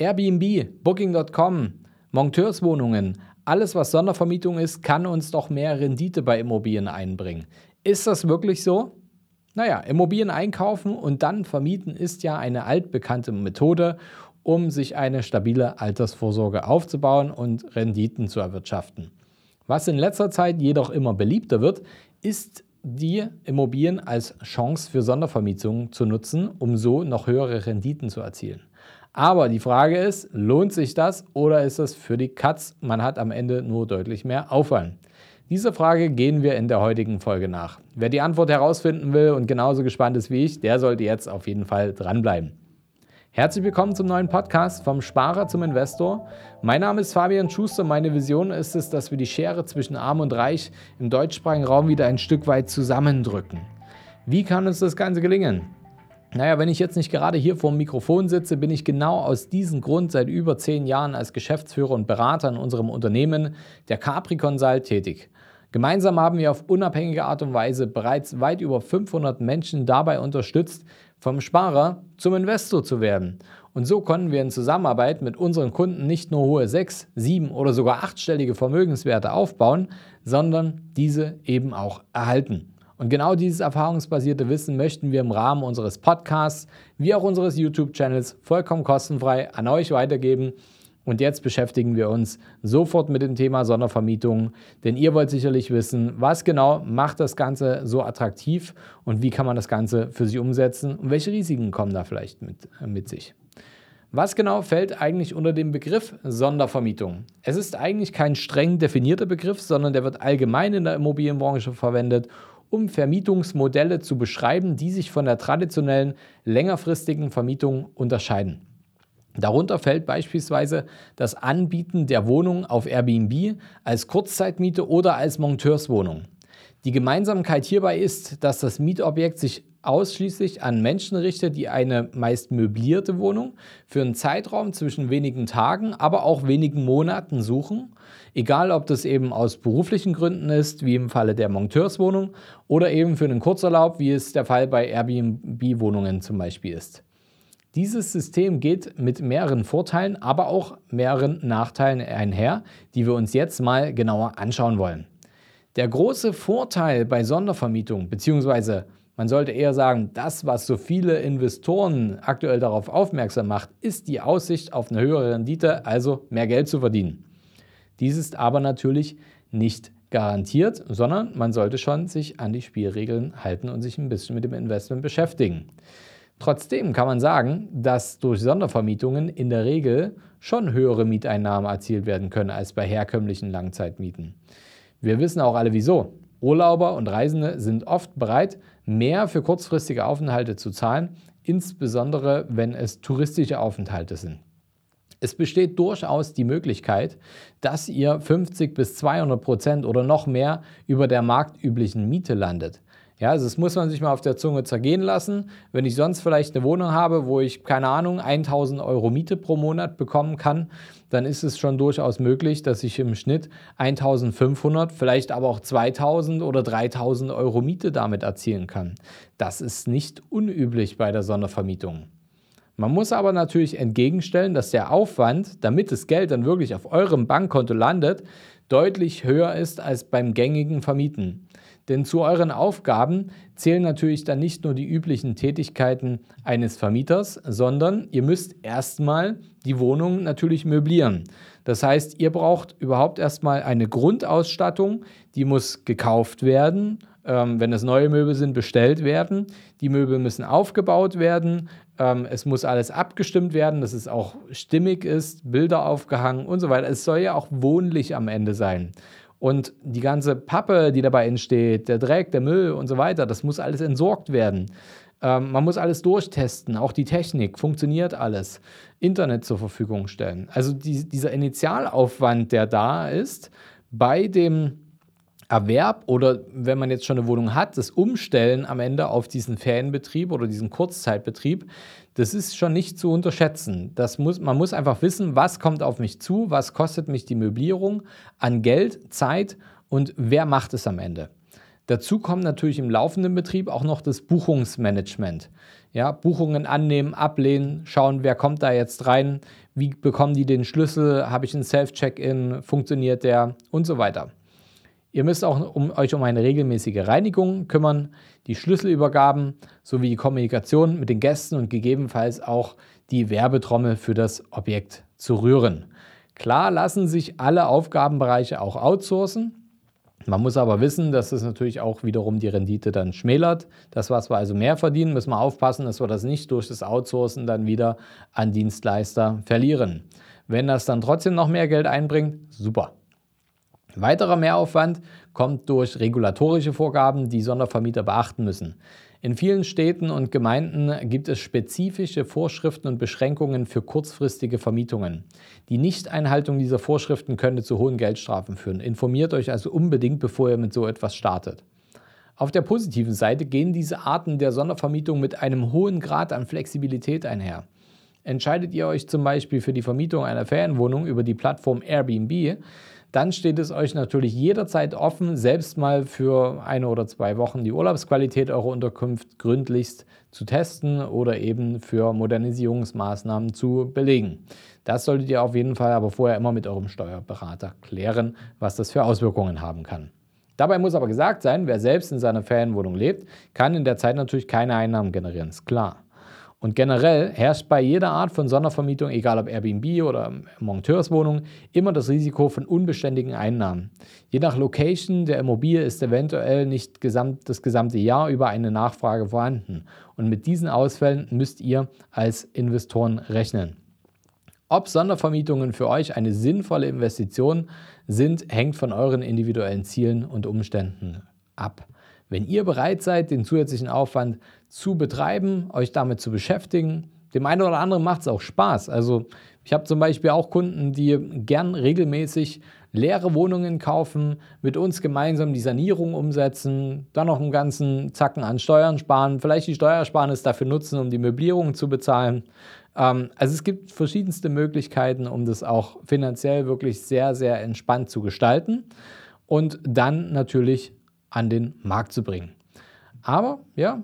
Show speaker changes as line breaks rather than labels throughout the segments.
Airbnb, Booking.com, Monteurswohnungen, alles was Sondervermietung ist, kann uns doch mehr Rendite bei Immobilien einbringen. Ist das wirklich so? Naja, Immobilien einkaufen und dann vermieten ist ja eine altbekannte Methode, um sich eine stabile Altersvorsorge aufzubauen und Renditen zu erwirtschaften. Was in letzter Zeit jedoch immer beliebter wird, ist die Immobilien als Chance für Sondervermietungen zu nutzen, um so noch höhere Renditen zu erzielen. Aber die Frage ist, lohnt sich das oder ist das für die Katz? Man hat am Ende nur deutlich mehr Aufwand. Diese Frage gehen wir in der heutigen Folge nach. Wer die Antwort herausfinden will und genauso gespannt ist wie ich, der sollte jetzt auf jeden Fall dranbleiben. Herzlich willkommen zum neuen Podcast vom Sparer zum Investor. Mein Name ist Fabian Schuster. Meine Vision ist es, dass wir die Schere zwischen Arm und Reich im deutschsprachigen Raum wieder ein Stück weit zusammendrücken. Wie kann uns das Ganze gelingen? Naja, wenn ich jetzt nicht gerade hier vor dem Mikrofon sitze, bin ich genau aus diesem Grund seit über zehn Jahren als Geschäftsführer und Berater in unserem Unternehmen, der Capri Consult, tätig. Gemeinsam haben wir auf unabhängige Art und Weise bereits weit über 500 Menschen dabei unterstützt, vom Sparer zum Investor zu werden. Und so konnten wir in Zusammenarbeit mit unseren Kunden nicht nur hohe sechs, sieben oder sogar achtstellige Vermögenswerte aufbauen, sondern diese eben auch erhalten. Und genau dieses erfahrungsbasierte Wissen möchten wir im Rahmen unseres Podcasts wie auch unseres YouTube-Channels vollkommen kostenfrei an euch weitergeben. Und jetzt beschäftigen wir uns sofort mit dem Thema Sondervermietung, denn ihr wollt sicherlich wissen, was genau macht das Ganze so attraktiv und wie kann man das Ganze für sich umsetzen und welche Risiken kommen da vielleicht mit, äh, mit sich. Was genau fällt eigentlich unter den Begriff Sondervermietung? Es ist eigentlich kein streng definierter Begriff, sondern der wird allgemein in der Immobilienbranche verwendet, um Vermietungsmodelle zu beschreiben, die sich von der traditionellen längerfristigen Vermietung unterscheiden. Darunter fällt beispielsweise das Anbieten der Wohnung auf Airbnb als Kurzzeitmiete oder als Monteurswohnung. Die Gemeinsamkeit hierbei ist, dass das Mietobjekt sich ausschließlich an Menschen richtet, die eine meist möblierte Wohnung für einen Zeitraum zwischen wenigen Tagen, aber auch wenigen Monaten suchen. Egal, ob das eben aus beruflichen Gründen ist, wie im Falle der Monteurswohnung, oder eben für einen Kurzurlaub, wie es der Fall bei Airbnb-Wohnungen zum Beispiel ist. Dieses System geht mit mehreren Vorteilen, aber auch mehreren Nachteilen einher, die wir uns jetzt mal genauer anschauen wollen. Der große Vorteil bei Sondervermietung bzw. Man sollte eher sagen, das, was so viele Investoren aktuell darauf aufmerksam macht, ist die Aussicht auf eine höhere Rendite, also mehr Geld zu verdienen. Dies ist aber natürlich nicht garantiert, sondern man sollte schon sich an die Spielregeln halten und sich ein bisschen mit dem Investment beschäftigen. Trotzdem kann man sagen, dass durch Sondervermietungen in der Regel schon höhere Mieteinnahmen erzielt werden können als bei herkömmlichen Langzeitmieten. Wir wissen auch alle wieso. Urlauber und Reisende sind oft bereit, mehr für kurzfristige Aufenthalte zu zahlen, insbesondere wenn es touristische Aufenthalte sind. Es besteht durchaus die Möglichkeit, dass ihr 50 bis 200 Prozent oder noch mehr über der marktüblichen Miete landet. Ja, also das muss man sich mal auf der Zunge zergehen lassen. Wenn ich sonst vielleicht eine Wohnung habe, wo ich, keine Ahnung, 1000 Euro Miete pro Monat bekommen kann, dann ist es schon durchaus möglich, dass ich im Schnitt 1500, vielleicht aber auch 2000 oder 3000 Euro Miete damit erzielen kann. Das ist nicht unüblich bei der Sondervermietung. Man muss aber natürlich entgegenstellen, dass der Aufwand, damit das Geld dann wirklich auf eurem Bankkonto landet, deutlich höher ist als beim gängigen Vermieten. Denn zu euren Aufgaben zählen natürlich dann nicht nur die üblichen Tätigkeiten eines Vermieters, sondern ihr müsst erstmal die Wohnung natürlich möblieren. Das heißt, ihr braucht überhaupt erstmal eine Grundausstattung, die muss gekauft werden. Ähm, wenn es neue Möbel sind, bestellt werden. Die Möbel müssen aufgebaut werden. Ähm, es muss alles abgestimmt werden, dass es auch stimmig ist, Bilder aufgehangen und so weiter. Es soll ja auch wohnlich am Ende sein. Und die ganze Pappe, die dabei entsteht, der Dreck, der Müll und so weiter, das muss alles entsorgt werden. Ähm, man muss alles durchtesten, auch die Technik, funktioniert alles. Internet zur Verfügung stellen. Also die, dieser Initialaufwand, der da ist, bei dem Erwerb oder wenn man jetzt schon eine Wohnung hat, das Umstellen am Ende auf diesen Ferienbetrieb oder diesen Kurzzeitbetrieb, das ist schon nicht zu unterschätzen. Das muss, man muss einfach wissen, was kommt auf mich zu, was kostet mich die Möblierung an Geld, Zeit und wer macht es am Ende. Dazu kommt natürlich im laufenden Betrieb auch noch das Buchungsmanagement. Ja, Buchungen annehmen, ablehnen, schauen, wer kommt da jetzt rein, wie bekommen die den Schlüssel, habe ich einen Self-Check-In, funktioniert der und so weiter. Ihr müsst auch um, euch um eine regelmäßige Reinigung kümmern, die Schlüsselübergaben sowie die Kommunikation mit den Gästen und gegebenenfalls auch die Werbetrommel für das Objekt zu rühren. Klar lassen sich alle Aufgabenbereiche auch outsourcen. Man muss aber wissen, dass es natürlich auch wiederum die Rendite dann schmälert. Das, was wir also mehr verdienen, müssen wir aufpassen, dass wir das nicht durch das Outsourcen dann wieder an Dienstleister verlieren. Wenn das dann trotzdem noch mehr Geld einbringt, super. Weiterer Mehraufwand kommt durch regulatorische Vorgaben, die Sondervermieter beachten müssen. In vielen Städten und Gemeinden gibt es spezifische Vorschriften und Beschränkungen für kurzfristige Vermietungen. Die Nichteinhaltung dieser Vorschriften könnte zu hohen Geldstrafen führen. Informiert euch also unbedingt, bevor ihr mit so etwas startet. Auf der positiven Seite gehen diese Arten der Sondervermietung mit einem hohen Grad an Flexibilität einher. Entscheidet ihr euch zum Beispiel für die Vermietung einer Ferienwohnung über die Plattform Airbnb, dann steht es euch natürlich jederzeit offen, selbst mal für eine oder zwei Wochen die Urlaubsqualität eurer Unterkunft gründlichst zu testen oder eben für Modernisierungsmaßnahmen zu belegen. Das solltet ihr auf jeden Fall aber vorher immer mit eurem Steuerberater klären, was das für Auswirkungen haben kann. Dabei muss aber gesagt sein, wer selbst in seiner Ferienwohnung lebt, kann in der Zeit natürlich keine Einnahmen generieren, ist klar. Und generell herrscht bei jeder Art von Sondervermietung, egal ob Airbnb oder Monteurswohnung, immer das Risiko von unbeständigen Einnahmen. Je nach Location der Immobilie ist eventuell nicht gesamt, das gesamte Jahr über eine Nachfrage vorhanden. Und mit diesen Ausfällen müsst ihr als Investoren rechnen. Ob Sondervermietungen für euch eine sinnvolle Investition sind, hängt von euren individuellen Zielen und Umständen ab. Wenn ihr bereit seid, den zusätzlichen Aufwand zu betreiben, euch damit zu beschäftigen, dem einen oder anderen macht es auch Spaß. Also ich habe zum Beispiel auch Kunden, die gern regelmäßig leere Wohnungen kaufen, mit uns gemeinsam die Sanierung umsetzen, dann noch einen ganzen Zacken an Steuern sparen, vielleicht die Steuersparnis dafür nutzen, um die Möblierung zu bezahlen. Ähm, also es gibt verschiedenste Möglichkeiten, um das auch finanziell wirklich sehr, sehr entspannt zu gestalten und dann natürlich an den Markt zu bringen. Aber ja,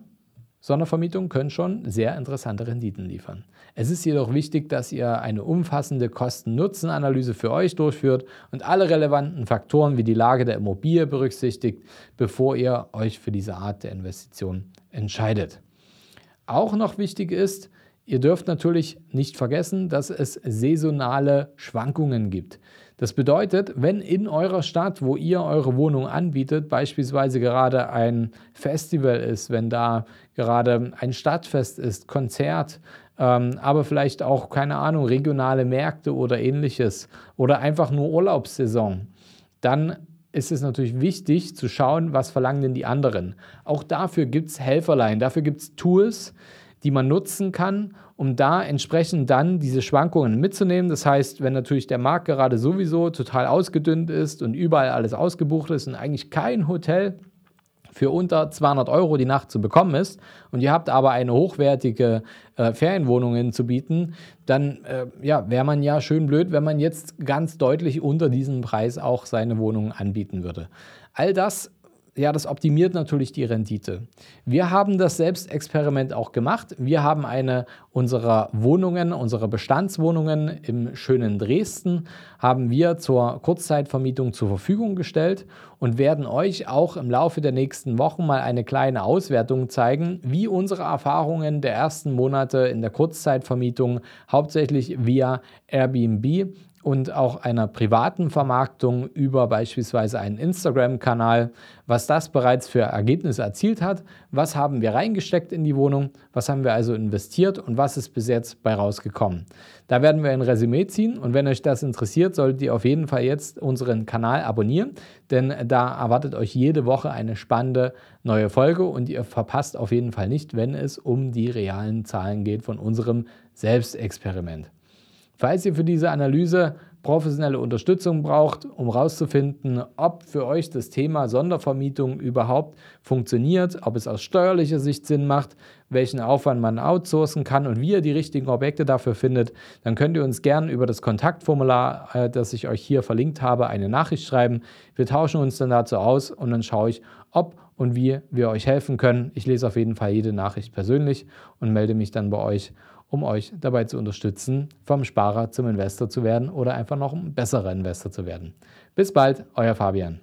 Sondervermietungen können schon sehr interessante Renditen liefern. Es ist jedoch wichtig, dass ihr eine umfassende Kosten-Nutzen-Analyse für euch durchführt und alle relevanten Faktoren wie die Lage der Immobilie berücksichtigt, bevor ihr euch für diese Art der Investition entscheidet. Auch noch wichtig ist, ihr dürft natürlich nicht vergessen, dass es saisonale Schwankungen gibt. Das bedeutet, wenn in eurer Stadt, wo ihr eure Wohnung anbietet, beispielsweise gerade ein Festival ist, wenn da gerade ein Stadtfest ist, Konzert, ähm, aber vielleicht auch, keine Ahnung, regionale Märkte oder ähnliches oder einfach nur Urlaubssaison, dann ist es natürlich wichtig zu schauen, was verlangen denn die anderen. Auch dafür gibt es Helferlein, dafür gibt es Tools, die man nutzen kann, um da entsprechend dann diese Schwankungen mitzunehmen. Das heißt, wenn natürlich der Markt gerade sowieso total ausgedünnt ist und überall alles ausgebucht ist und eigentlich kein Hotel für unter 200 Euro die Nacht zu bekommen ist und ihr habt aber eine hochwertige äh, Ferienwohnung zu bieten, dann äh, ja, wäre man ja schön blöd, wenn man jetzt ganz deutlich unter diesem Preis auch seine Wohnung anbieten würde. All das ja, das optimiert natürlich die Rendite. Wir haben das Selbstexperiment auch gemacht. Wir haben eine unserer Wohnungen, unserer Bestandswohnungen im schönen Dresden, haben wir zur Kurzzeitvermietung zur Verfügung gestellt und werden euch auch im Laufe der nächsten Wochen mal eine kleine Auswertung zeigen, wie unsere Erfahrungen der ersten Monate in der Kurzzeitvermietung hauptsächlich via Airbnb und auch einer privaten Vermarktung über beispielsweise einen Instagram-Kanal, was das bereits für Ergebnisse erzielt hat, was haben wir reingesteckt in die Wohnung, was haben wir also investiert? Und was ist bis jetzt bei rausgekommen. Da werden wir ein Resümee ziehen. Und wenn euch das interessiert, solltet ihr auf jeden Fall jetzt unseren Kanal abonnieren, denn da erwartet euch jede Woche eine spannende neue Folge. Und ihr verpasst auf jeden Fall nicht, wenn es um die realen Zahlen geht von unserem Selbstexperiment. Falls ihr für diese Analyse professionelle Unterstützung braucht, um herauszufinden, ob für euch das Thema Sondervermietung überhaupt funktioniert, ob es aus steuerlicher Sicht Sinn macht, welchen Aufwand man outsourcen kann und wie ihr die richtigen Objekte dafür findet, dann könnt ihr uns gerne über das Kontaktformular, äh, das ich euch hier verlinkt habe, eine Nachricht schreiben. Wir tauschen uns dann dazu aus und dann schaue ich, ob und wie wir euch helfen können. Ich lese auf jeden Fall jede Nachricht persönlich und melde mich dann bei euch, um euch dabei zu unterstützen, vom Sparer zum Investor zu werden oder einfach noch ein besserer Investor zu werden. Bis bald, euer Fabian.